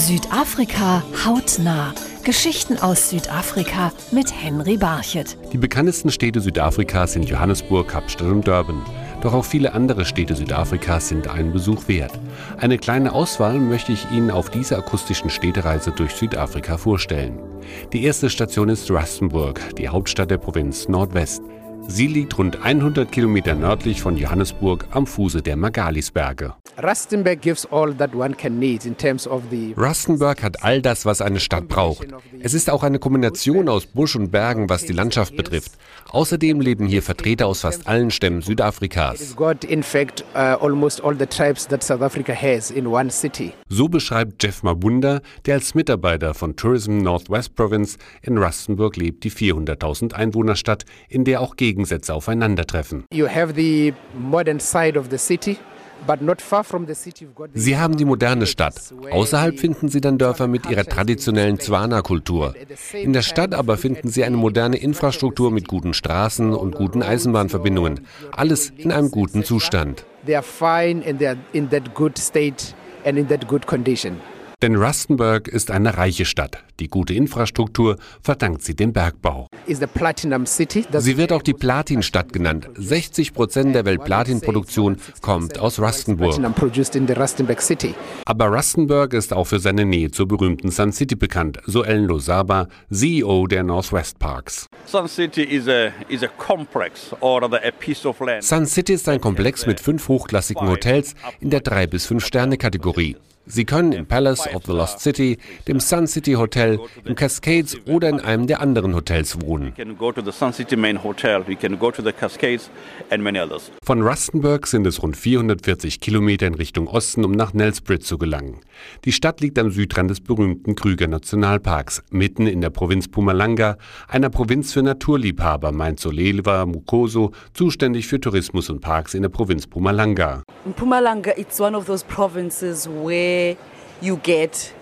Südafrika hautnah. Geschichten aus Südafrika mit Henry Barchet. Die bekanntesten Städte Südafrikas sind Johannesburg, Kapstadt und Durban. Doch auch viele andere Städte Südafrikas sind einen Besuch wert. Eine kleine Auswahl möchte ich Ihnen auf dieser akustischen Städtereise durch Südafrika vorstellen. Die erste Station ist Rustenburg, die Hauptstadt der Provinz Nordwest. Sie liegt rund 100 Kilometer nördlich von Johannesburg am Fuße der Magalisberge. Rustenburg hat all das, was eine Stadt braucht. Es ist auch eine Kombination aus Busch und Bergen, was die Landschaft betrifft. Außerdem leben hier Vertreter aus fast allen Stämmen Südafrikas. Uh, so beschreibt Jeff Mabunda, der als Mitarbeiter von Tourism Northwest Province in Rustenburg lebt, die 400.000 Einwohnerstadt, in der auch Gegensätze aufeinandertreffen. You have the modern side of the city Sie haben die moderne Stadt. Außerhalb finden Sie dann Dörfer mit ihrer traditionellen Zwana-Kultur. In der Stadt aber finden Sie eine moderne Infrastruktur mit guten Straßen und guten Eisenbahnverbindungen. Alles in einem guten Zustand. They are fine and they are in that good state and in that good condition. Denn Rustenburg ist eine reiche Stadt. Die gute Infrastruktur verdankt sie dem Bergbau. Sie wird auch die Platinstadt genannt. 60 Prozent der Weltplatinproduktion kommt aus Rustenburg. Aber Rustenburg ist auch für seine Nähe zur berühmten Sun City bekannt, so Ellen Losaba, CEO der Northwest Parks. Sun City is a, is a complex or a piece of land. Sun City ist ein Komplex mit fünf hochklassigen Hotels in der 3 bis 5 Sterne Kategorie. Sie können im Palace of the Lost City, dem Sun City Hotel, im Cascades oder in einem der anderen Hotels wohnen. Von Rustenburg sind es rund 440 Kilometer in Richtung Osten, um nach Nelspruit zu gelangen. Die Stadt liegt am Südrand des berühmten Krüger Nationalparks, mitten in der Provinz Pumalanga, einer Provinz für Naturliebhaber, meint Solelva Mukoso, zuständig für Tourismus und Parks in der Provinz Pumalanga. Pumalanga is one of those provinces where you get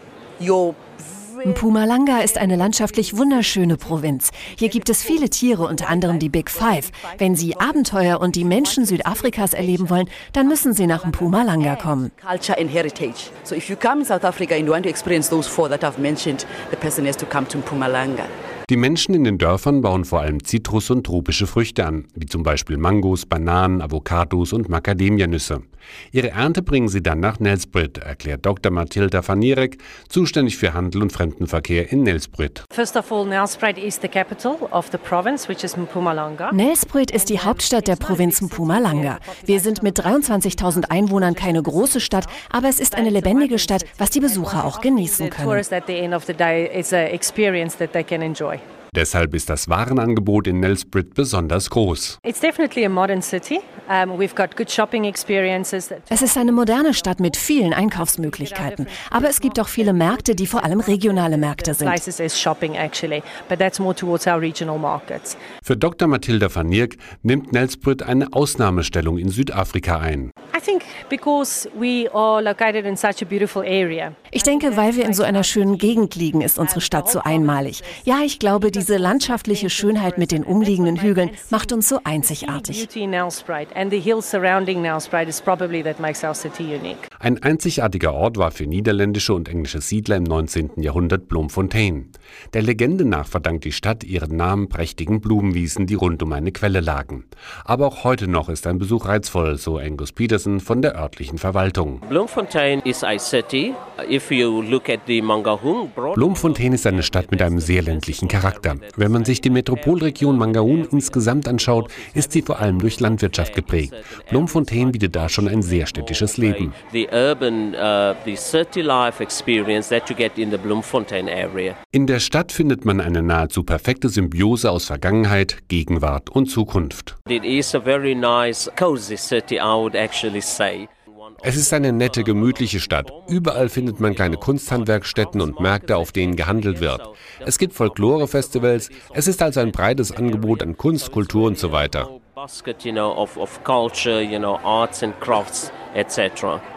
your Mpumalanga ist eine landschaftlich wunderschöne Provinz. Hier gibt es viele Tiere, unter anderem die Big Five. Wenn Sie Abenteuer und die Menschen Südafrikas erleben wollen, dann müssen Sie nach Mpumalanga kommen. Culture and heritage. So if you come in South Africa and you want to experience those four that I've mentioned, the person has to come to Mpumalanga. Die Menschen in den Dörfern bauen vor allem Zitrus- und tropische Früchte an, wie zum Beispiel Mangos, Bananen, Avocados und Macadamianüsse. Ihre Ernte bringen sie dann nach Nelspruit, erklärt Dr. Mathilda van Nierek, zuständig für Handel und Fremdenverkehr in Nelspruit. Nelspruit ist die Hauptstadt der Provinz Mpumalanga. Wir sind mit 23.000 Einwohnern keine große Stadt, aber es ist eine lebendige Stadt, was die Besucher auch genießen können. Deshalb ist das Warenangebot in Nelspruit besonders groß. Es ist eine moderne Stadt mit vielen Einkaufsmöglichkeiten, aber es gibt auch viele Märkte, die vor allem regionale Märkte sind. Für Dr. Mathilda van Nierk nimmt Nelspruit eine Ausnahmestellung in Südafrika ein. Ich denke, weil wir in so einer schönen Gegend liegen, ist unsere Stadt so einmalig. Ja, ich glaube, diese landschaftliche Schönheit mit den umliegenden Hügeln macht uns so einzigartig. Ein einzigartiger Ort war für niederländische und englische Siedler im 19. Jahrhundert Bloemfontein. Der Legende nach verdankt die Stadt ihren Namen prächtigen Blumenwiesen, die rund um eine Quelle lagen. Aber auch heute noch ist ein Besuch reizvoll, so Angus Peterson von der örtlichen Verwaltung. Bloemfontein is a city. Bloemfontein ist eine Stadt mit einem sehr ländlichen Charakter. Wenn man sich die Metropolregion Mangaung insgesamt anschaut, ist sie vor allem durch Landwirtschaft geprägt. Bloemfontein bietet da schon ein sehr städtisches Leben. Uh, in der Stadt findet man eine nahezu perfekte Symbiose aus Vergangenheit, Gegenwart und Zukunft. It is a very nice, cozy city, I would actually say. Es ist eine nette, gemütliche Stadt. Überall findet man kleine Kunsthandwerkstätten und Märkte, auf denen gehandelt wird. Es gibt Folklore-Festivals. Es ist also ein breites Angebot an Kunst, Kultur und so weiter.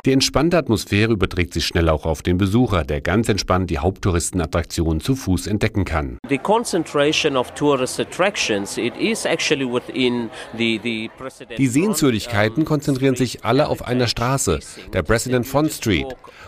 Die entspannte Atmosphäre überträgt sich schnell auch auf den Besucher, der ganz entspannt die Haupttouristenattraktionen zu Fuß entdecken kann. Die Sehenswürdigkeiten konzentrieren sich alle auf einer Straße, der President Font Street.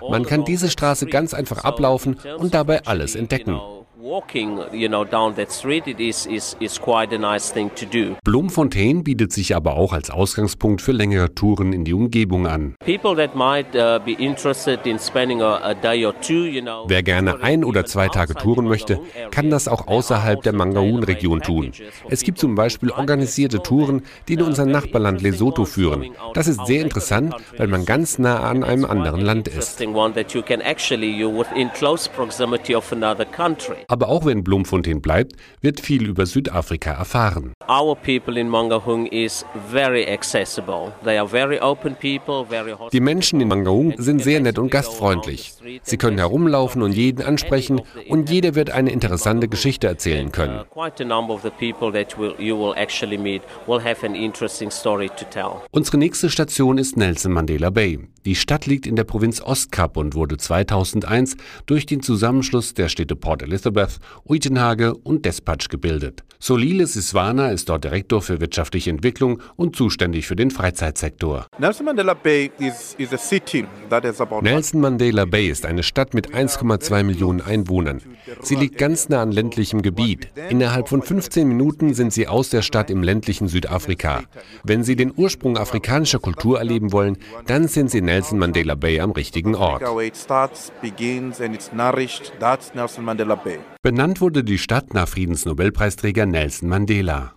Man kann diese Straße ganz einfach ablaufen und dabei alles entdecken walking, you know, down that street, it is, is, is quite a nice thing to do. Blomfontein bietet sich aber auch als Ausgangspunkt für längere Touren in die Umgebung an. People that might uh, be interested in spending a, a day or two, you know. Wer gerne ein oder zwei Tage touren möchte, kann das auch außerhalb der Mangaun-Region tun. Es gibt zum Beispiel organisierte Touren, die in unser Nachbarland Lesotho führen. Das ist sehr interessant, weil man ganz nah an einem anderen Land ist. Aber auch wenn Bloemfontein bleibt, wird viel über Südafrika erfahren. Die Menschen in Mangaung sind sehr nett und gastfreundlich. Sie können herumlaufen und jeden ansprechen und jeder wird eine interessante Geschichte erzählen können. Unsere nächste Station ist Nelson Mandela Bay. Die Stadt liegt in der Provinz Ostkap und wurde 2001 durch den Zusammenschluss der Städte Port Elizabeth, Uitenhage und Despatch gebildet. Solile Siswana ist dort Direktor für wirtschaftliche Entwicklung und zuständig für den Freizeitsektor. Nelson Mandela Bay is, is Nelson Mandela ist eine Stadt mit 1,2 Millionen Einwohnern. Sie liegt ganz nah an ländlichem Gebiet. Innerhalb von 15 Minuten sind Sie aus der Stadt im ländlichen Südafrika. Wenn Sie den Ursprung afrikanischer Kultur erleben wollen, dann sind Sie in Nelson Mandela Bay am richtigen Ort. Benannt wurde die Stadt nach Friedensnobelpreisträger Nelson Mandela.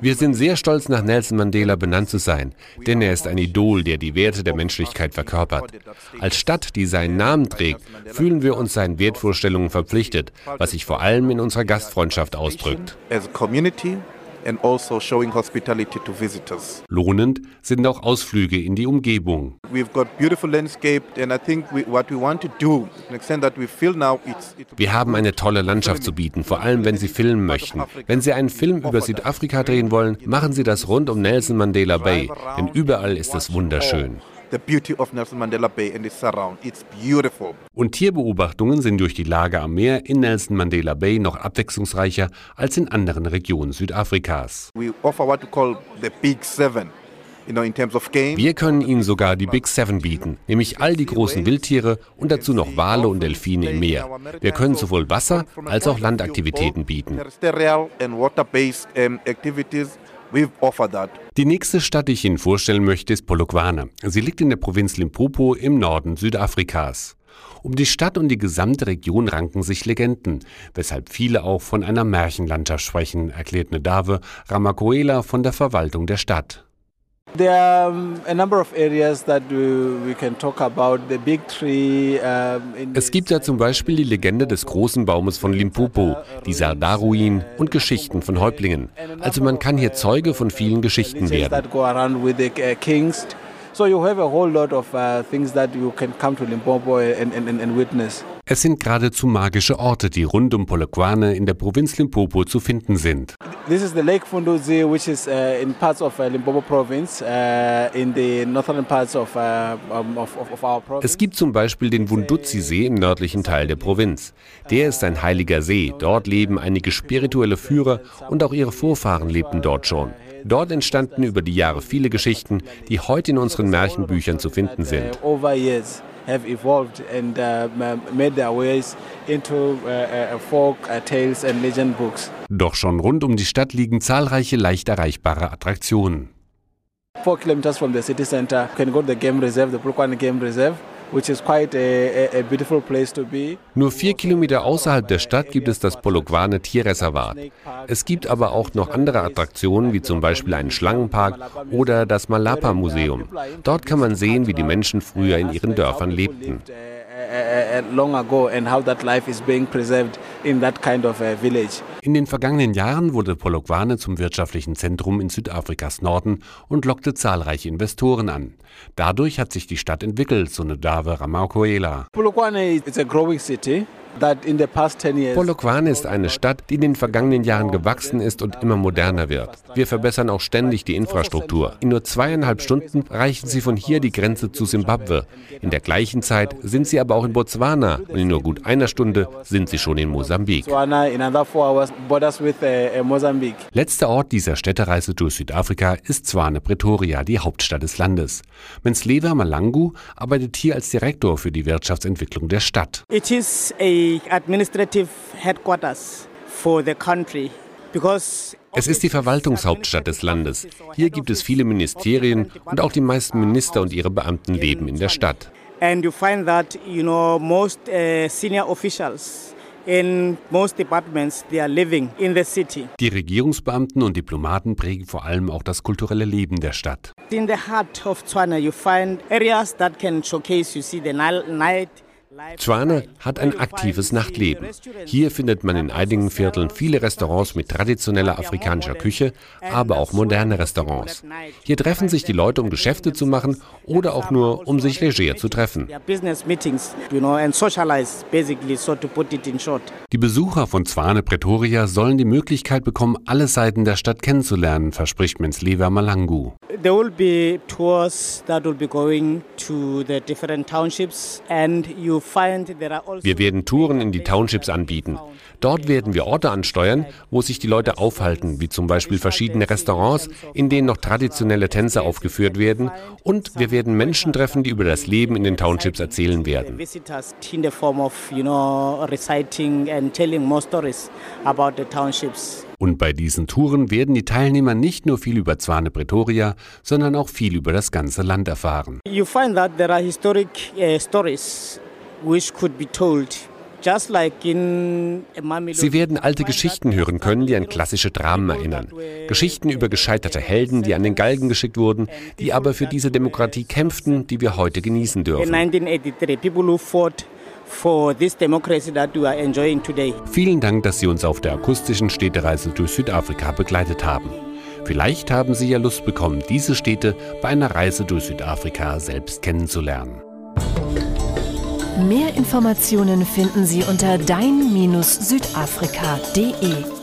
Wir sind sehr stolz, nach Nelson Mandela benannt zu sein, denn er ist ein Idol, der die Werte der Menschlichkeit verkörpert. Als Stadt, die seinen Namen trägt, fühlen wir uns seinen Wertvorstellungen verpflichtet, was sich vor allem in unserer Gastfreundschaft ausdrückt. And also showing hospitality to visitors. Lohnend sind auch Ausflüge in die Umgebung. Wir haben eine tolle Landschaft zu bieten, vor allem wenn Sie filmen möchten. Wenn Sie einen Film über Südafrika drehen wollen, machen Sie das rund um Nelson Mandela Bay, denn überall ist es wunderschön the beauty of Nelson Mandela Bay and its surround. It's beautiful. Und Tierbeobachtungen sind durch die Lage am Meer in Nelson Mandela Bay noch abwechslungsreicher als in anderen Regionen Südafrikas. We offer what we call the Big Seven. Wir können Ihnen sogar die Big Seven bieten, nämlich all die großen Wildtiere und dazu noch Wale und Delfine im Meer. Wir können sowohl Wasser- als auch Landaktivitäten bieten. Die nächste Stadt, die ich Ihnen vorstellen möchte, ist Polokwane. Sie liegt in der Provinz Limpopo im Norden Südafrikas. Um die Stadt und die gesamte Region ranken sich Legenden, weshalb viele auch von einer Märchenlandschaft sprechen, erklärt Nedave Ramakoela von der Verwaltung der Stadt. There are a number of areas that we can talk about. The big tree. Es gibt ja zum Beispiel die Legende des großen Baumes von Limpopo, die Sardar-Ruinen und Geschichten von Häuptlingen. Also man kann hier Zeuge von vielen Geschichten werden. So you have a whole lot of uh, things that you can come to Limpopo and, and, and witness. Es sind geradezu magische Orte, die rund um Polokwane in der Provinz Limpopo zu finden sind. This is the Lake Funduzi, which is uh, in parts of uh, Limpopo province, uh, in the northern parts of, uh, um, of, of our province. Es gibt zum Beispiel den Wunduzi-See im nördlichen Teil der Provinz. Der ist ein heiliger See. Dort leben einige spirituelle Führer und auch ihre Vorfahren lebten dort schon. Dort entstanden über die Jahre viele Geschichten, die heute in unseren Märchenbüchern zu finden sind. Doch schon rund um die Stadt liegen zahlreiche leicht erreichbare Attraktionen. Four kilometers from the city center, you can go to the game reserve, the Polokwane Game Reserve. Nur vier Kilometer außerhalb der Stadt gibt es das Polokwane Tierreservat. Es gibt aber auch noch andere Attraktionen, wie zum Beispiel einen Schlangenpark oder das Malapa Museum. Dort kann man sehen, wie die Menschen früher in ihren Dörfern lebten. In den vergangenen Jahren wurde Polokwane zum wirtschaftlichen Zentrum in Südafrikas Norden und lockte zahlreiche Investoren an. Dadurch hat sich die Stadt entwickelt, so eine Dave Ramakoela. Polokwane is a growing city. Polokwane ist eine Stadt, die in den vergangenen Jahren gewachsen ist und immer moderner wird. Wir verbessern auch ständig die Infrastruktur. In nur zweieinhalb Stunden reichen sie von hier die Grenze zu Simbabwe. In der gleichen Zeit sind sie aber auch in Botswana und in nur gut einer Stunde sind sie schon in Mosambik. Letzter Ort dieser Städtereise durch Südafrika ist Zwane Pretoria, die Hauptstadt des Landes. Mensleva Malangu arbeitet hier als Direktor für die Wirtschaftsentwicklung der Stadt. It is a administrative headquarters for the country because es ist die Verwaltungshauptstadt des Landes. Hier gibt es viele Ministerien und auch die meisten Minister und ihre Beamten leben in der Stadt. And you find that, you know, most uh, senior officials in most departments they are living in the city. Die Regierungsbeamten und Diplomaten prägen vor allem auch das kulturelle Leben der Stadt. In the heart of Tswana you find areas that can showcase you see the night Tswane hat ein aktives Nachtleben. Hier findet man in einigen Vierteln viele Restaurants mit traditioneller afrikanischer Küche, aber auch moderne Restaurants. Hier treffen sich die Leute, um Geschäfte zu machen oder auch nur, um sich leger zu treffen. Die Besucher von Zwane Pretoria sollen die Möglichkeit bekommen, alle Seiten der Stadt kennenzulernen, verspricht Menslever Malangu. There will be tours that will be going to the different townships and you also wir werden Touren in die Townships anbieten. Dort werden wir Orte ansteuern, wo sich die Leute aufhalten, wie zum Beispiel verschiedene Restaurants, in denen noch traditionelle Tänze aufgeführt werden. Und wir werden Menschen treffen, die über das Leben in den Townships erzählen werden. Und bei diesen Touren werden die Teilnehmer nicht nur viel über Zwane Pretoria, sondern auch viel über das ganze Land erfahren. You find that there are historic uh, stories which could be told Sie werden alte Geschichten hören können, die an klassische Dramen erinnern. Geschichten über gescheiterte Helden, die an den Galgen geschickt wurden, die aber für diese Demokratie kämpften, die wir heute genießen dürfen. Vielen Dank, dass Sie uns auf der akustischen Städtereise durch Südafrika begleitet haben. Vielleicht haben Sie ja Lust bekommen, diese Städte bei einer Reise durch Südafrika selbst kennenzulernen. Mehr Informationen finden Sie unter dein-südafrika.de.